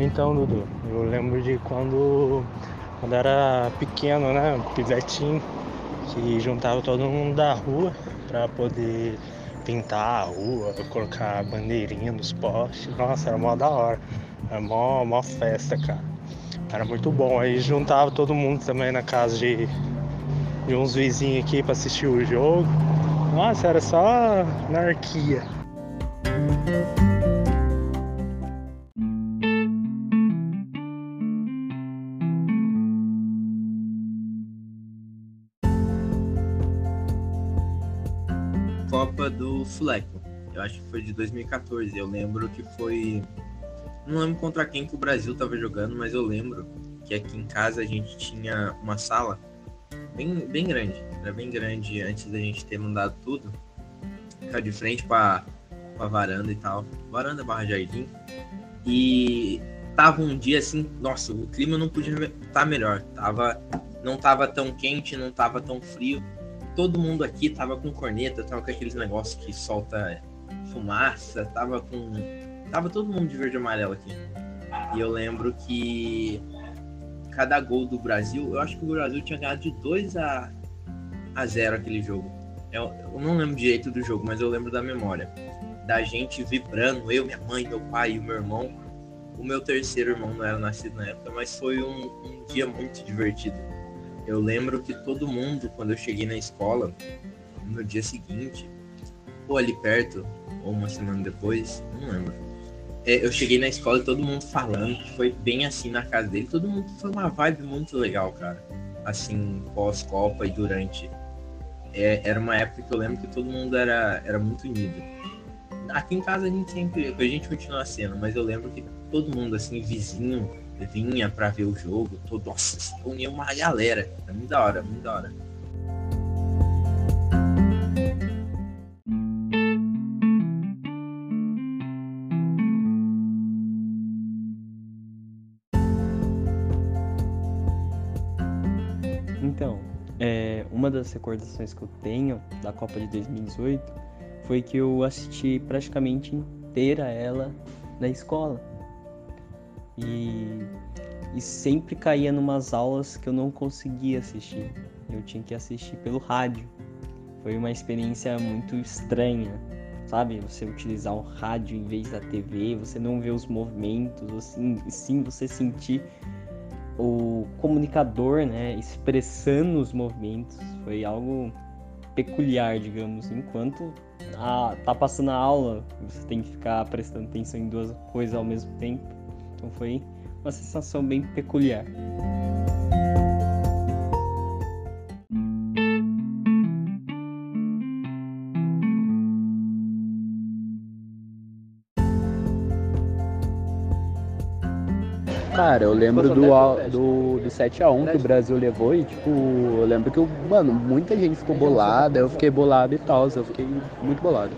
Então, Dudu, eu lembro de quando, quando era pequeno, né? Pivetinho, que juntava todo mundo da rua pra poder pintar a rua, colocar bandeirinha nos postes. Nossa, era mó da hora. Era mó, mó festa, cara. Era muito bom. Aí juntava todo mundo também na casa de, de uns vizinhos aqui pra assistir o jogo. Nossa, era só anarquia. Copa do Fleco. Eu acho que foi de 2014. Eu lembro que foi. Não lembro contra quem que o Brasil tava jogando, mas eu lembro que aqui em casa a gente tinha uma sala bem, bem grande. Era bem grande antes da gente ter mandado tudo. Ficar de frente para a varanda e tal. Varanda barra jardim. E tava um dia assim, nossa, o clima não podia estar tá melhor. Tava, não tava tão quente, não tava tão frio todo mundo aqui tava com corneta, tava com aqueles negócios que solta fumaça, tava com. Tava todo mundo de verde e amarelo aqui. E eu lembro que cada gol do Brasil, eu acho que o Brasil tinha ganhado de 2 a, a 0 aquele jogo. Eu, eu não lembro direito do jogo, mas eu lembro da memória. Da gente vibrando, eu, minha mãe, meu pai e o meu irmão. O meu terceiro irmão não era nascido na época, mas foi um, um dia muito divertido eu lembro que todo mundo, quando eu cheguei na escola, no dia seguinte, ou ali perto, ou uma semana depois, não lembro. É, eu cheguei na escola e todo mundo falando que foi bem assim na casa dele. Todo mundo foi uma vibe muito legal, cara. Assim, pós-Copa e durante. É, era uma época que eu lembro que todo mundo era, era muito unido. Aqui em casa a gente sempre. A gente continua sendo, mas eu lembro que todo mundo, assim, vizinho, vinha para ver o jogo, todo, nossa, unia uma galera. É muito da hora, muito da hora. Então, é, uma das recordações que eu tenho da Copa de 2018 foi que eu assisti praticamente inteira ela na escola e, e sempre caía numas aulas que eu não conseguia assistir. Eu tinha que assistir pelo rádio. Foi uma experiência muito estranha, sabe? Você utilizar um rádio em vez da TV, você não ver os movimentos, assim, sim você sentir o comunicador, né, expressando os movimentos. Foi algo peculiar, digamos, enquanto a, tá passando a aula, você tem que ficar prestando atenção em duas coisas ao mesmo tempo. Então foi uma sensação bem peculiar. Cara, eu lembro do, do, do 7x1 que o Brasil levou e, tipo, eu lembro que, eu, mano, muita gente ficou bolada, eu fiquei bolado e tal, eu fiquei muito bolado.